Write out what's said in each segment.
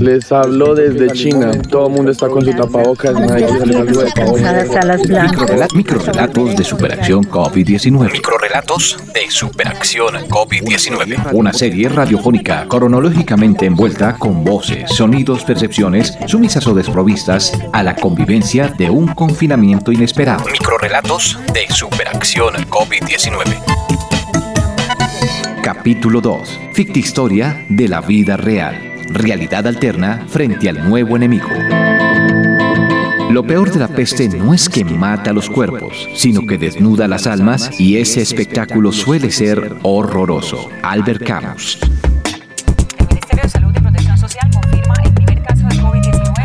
Les hablo desde China. Todo el mundo está con su tapabocas. Nadie sale algo de tapabocas. Microrelatos de Superacción COVID-19. Microrelatos de Superacción COVID-19. Una serie radiofónica cronológicamente envuelta con voces, sonidos, percepciones, sumisas o desprovistas a la convivencia de un confinamiento inesperado. Microrelatos de Superacción COVID-19. Capítulo 2. Fictihistoria de la vida real. Realidad alterna frente al nuevo enemigo. Lo peor de la peste no es que mata los cuerpos, sino que desnuda las almas y ese espectáculo suele ser horroroso. Albert Camus.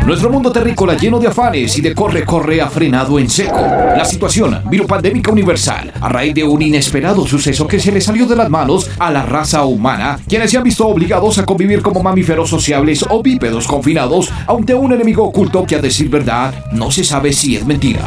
Nuestro mundo terrícola lleno de afanes y de corre-corre ha frenado en seco. La situación viropandémica universal a raíz de un inesperado suceso que se le salió de las manos a la raza humana, quienes se han visto obligados a convivir como mamíferos sociables o bípedos confinados ante un enemigo oculto que a decir verdad no se sabe si es mentira.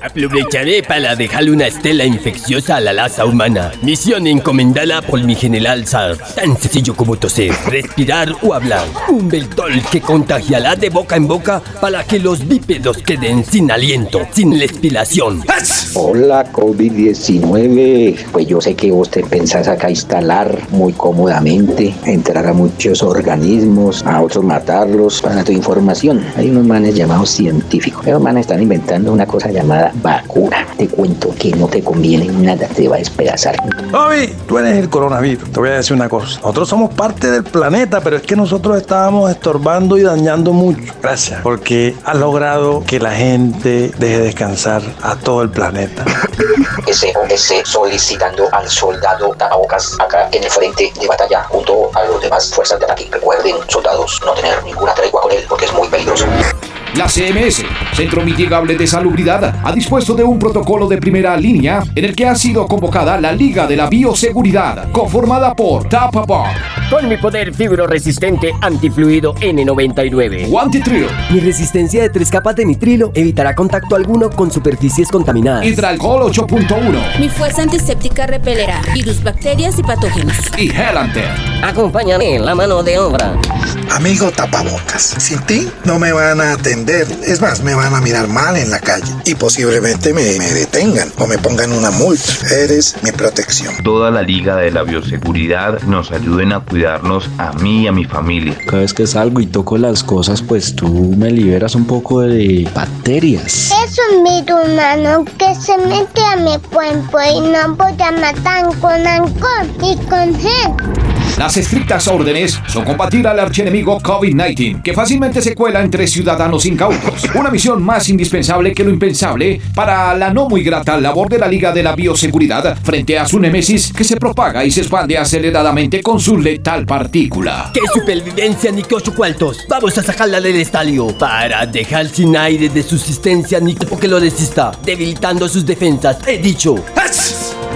Aprovecharé para dejarle una estela infecciosa a la raza humana. Misión encomendada por mi general Sar. Tan sencillo como toser, respirar o hablar. Un veltol que contagiará de boca en boca para que los bípedos queden sin aliento, sin respiración. Hola COVID-19, pues yo sé que vos te pensás acá instalar muy cómodamente, entrar a muchos organismos, a otros matarlos, para tu información. Hay unos manes llamados científicos. Esos manes están inventando una cosa llamada vacuna. Te cuento que no te conviene nada, te va a despedazar. Bobby, tú eres el coronavirus. Te voy a decir una cosa. Nosotros somos parte del planeta, pero es que nosotros estábamos estorbando y dañando mucho. Gracias, porque has logrado que la gente deje descansar a todo el planeta. Ese ese solicitando al soldado tapabocas acá en el frente de batalla junto a los demás fuerzas de ataque. Recuerden, soldados, no tener ninguna tregua con él porque es muy peligroso. La CMS, Centro Mitigable de Salubridad, ha dispuesto de un protocolo de primera línea en el que ha sido convocada la Liga de la Bioseguridad, conformada por Tapabar, Con mi poder fibroresistente antifluido N99. Guantitril, Mi resistencia de tres capas de nitrilo evitará contacto alguno con superficies contaminadas. Hidralcohol 8.1 Mi fuerza antiséptica repelerá virus, bacterias y patógenos. y Helanter. Acompáñame, la mano de obra. Amigo tapabocas, sin ti no me van a atender. Es más, me van a mirar mal en la calle y posiblemente me, me detengan o me pongan una multa. Eres mi protección. toda la Liga de la Bioseguridad nos ayuden a cuidarnos a mí y a mi familia. Cada vez que salgo y toco las cosas, pues tú me liberas un poco de bacterias. Es un virus humano que se mete a mi cuerpo y no voy a matar con alcohol y con gel. Las estrictas órdenes son combatir al archienemigo COVID-19, que fácilmente se cuela entre ciudadanos incautos. Una misión más indispensable que lo impensable para la no muy grata labor de la Liga de la Bioseguridad frente a su némesis que se propaga y se expande aceleradamente con su letal partícula. ¡Qué supervivencia ni que ocho cuartos! Vamos a sacarla del estadio para dejar sin aire de subsistencia ni que lo resista, debilitando sus defensas. He dicho.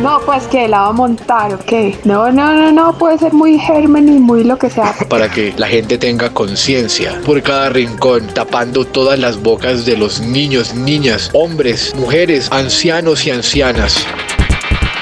No, pues que la va a montar, ok. No, no, no, no, puede ser muy germen y muy lo que sea. para que la gente tenga conciencia por cada rincón, tapando todas las bocas de los niños, niñas, hombres, mujeres, ancianos y ancianas.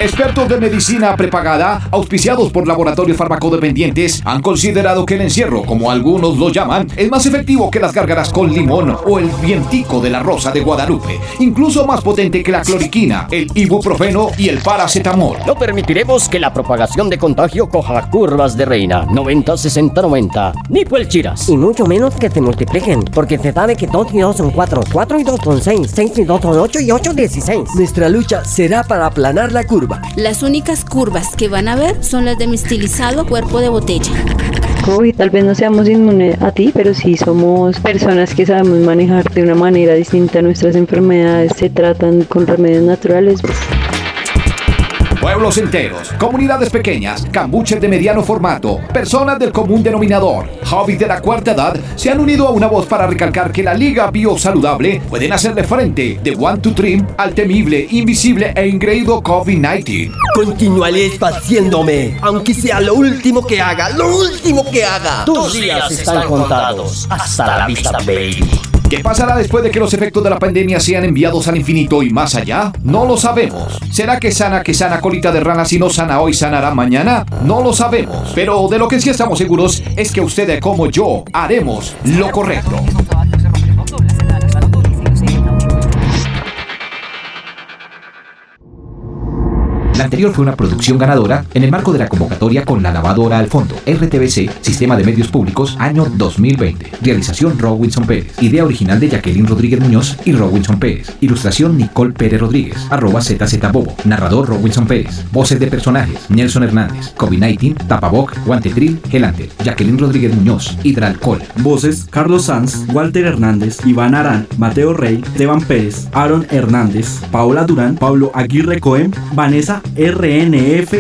Expertos de medicina prepagada, auspiciados por laboratorios farmacodependientes, han considerado que el encierro, como algunos lo llaman, es más efectivo que las gárgaras con limón o el vientico de la rosa de Guadalupe, incluso más potente que la cloriquina, el ibuprofeno y el paracetamol. No permitiremos que la propagación de contagio coja curvas de reina 90, 60, 90. Ni chiras. Y mucho menos que se multipliquen, porque se sabe que 2 y 2 son 4, 4 y 2 son 6, 6 y 2 son 8 y 8 16. Nuestra lucha será para aplanar la curva. Las únicas curvas que van a ver son las de mi estilizado cuerpo de botella. COVID, tal vez no seamos inmunes a ti, pero sí somos personas que sabemos manejar de una manera distinta nuestras enfermedades, se tratan con remedios naturales. Pueblos enteros, comunidades pequeñas, cambuches de mediano formato, personas del común denominador, hobbits de la cuarta edad, se han unido a una voz para recalcar que la Liga Biosaludable pueden hacerle frente de One to Trim al temible, invisible e ingreído COVID-19. Continuaré espaciándome, aunque sea lo último que haga, lo último que haga. Tus días están contados. Hasta la vista, baby. ¿Qué pasará después de que los efectos de la pandemia sean enviados al infinito y más allá? No lo sabemos. ¿Será que sana que sana colita de rana si no sana hoy sanará mañana? No lo sabemos. Pero de lo que sí estamos seguros es que ustedes como yo haremos lo correcto. La anterior fue una producción ganadora en el marco de la convocatoria con la lavadora al fondo. RTBC, Sistema de Medios Públicos, año 2020. Realización Robinson Pérez. Idea original de Jacqueline Rodríguez Muñoz y Robinson Pérez. Ilustración Nicole Pérez Rodríguez. Arroba ZZ Bobo. Narrador Robinson Pérez. Voces de personajes. Nelson Hernández. COVID-19. Tapaboc. Guantetril. Gelante. Jacqueline Rodríguez Muñoz. Hidralcohol. Voces Carlos Sanz, Walter Hernández, Iván Arán, Mateo Rey, Esteban Pérez, Aaron Hernández, Paola Durán, Pablo Aguirre Cohen, Vanessa RNF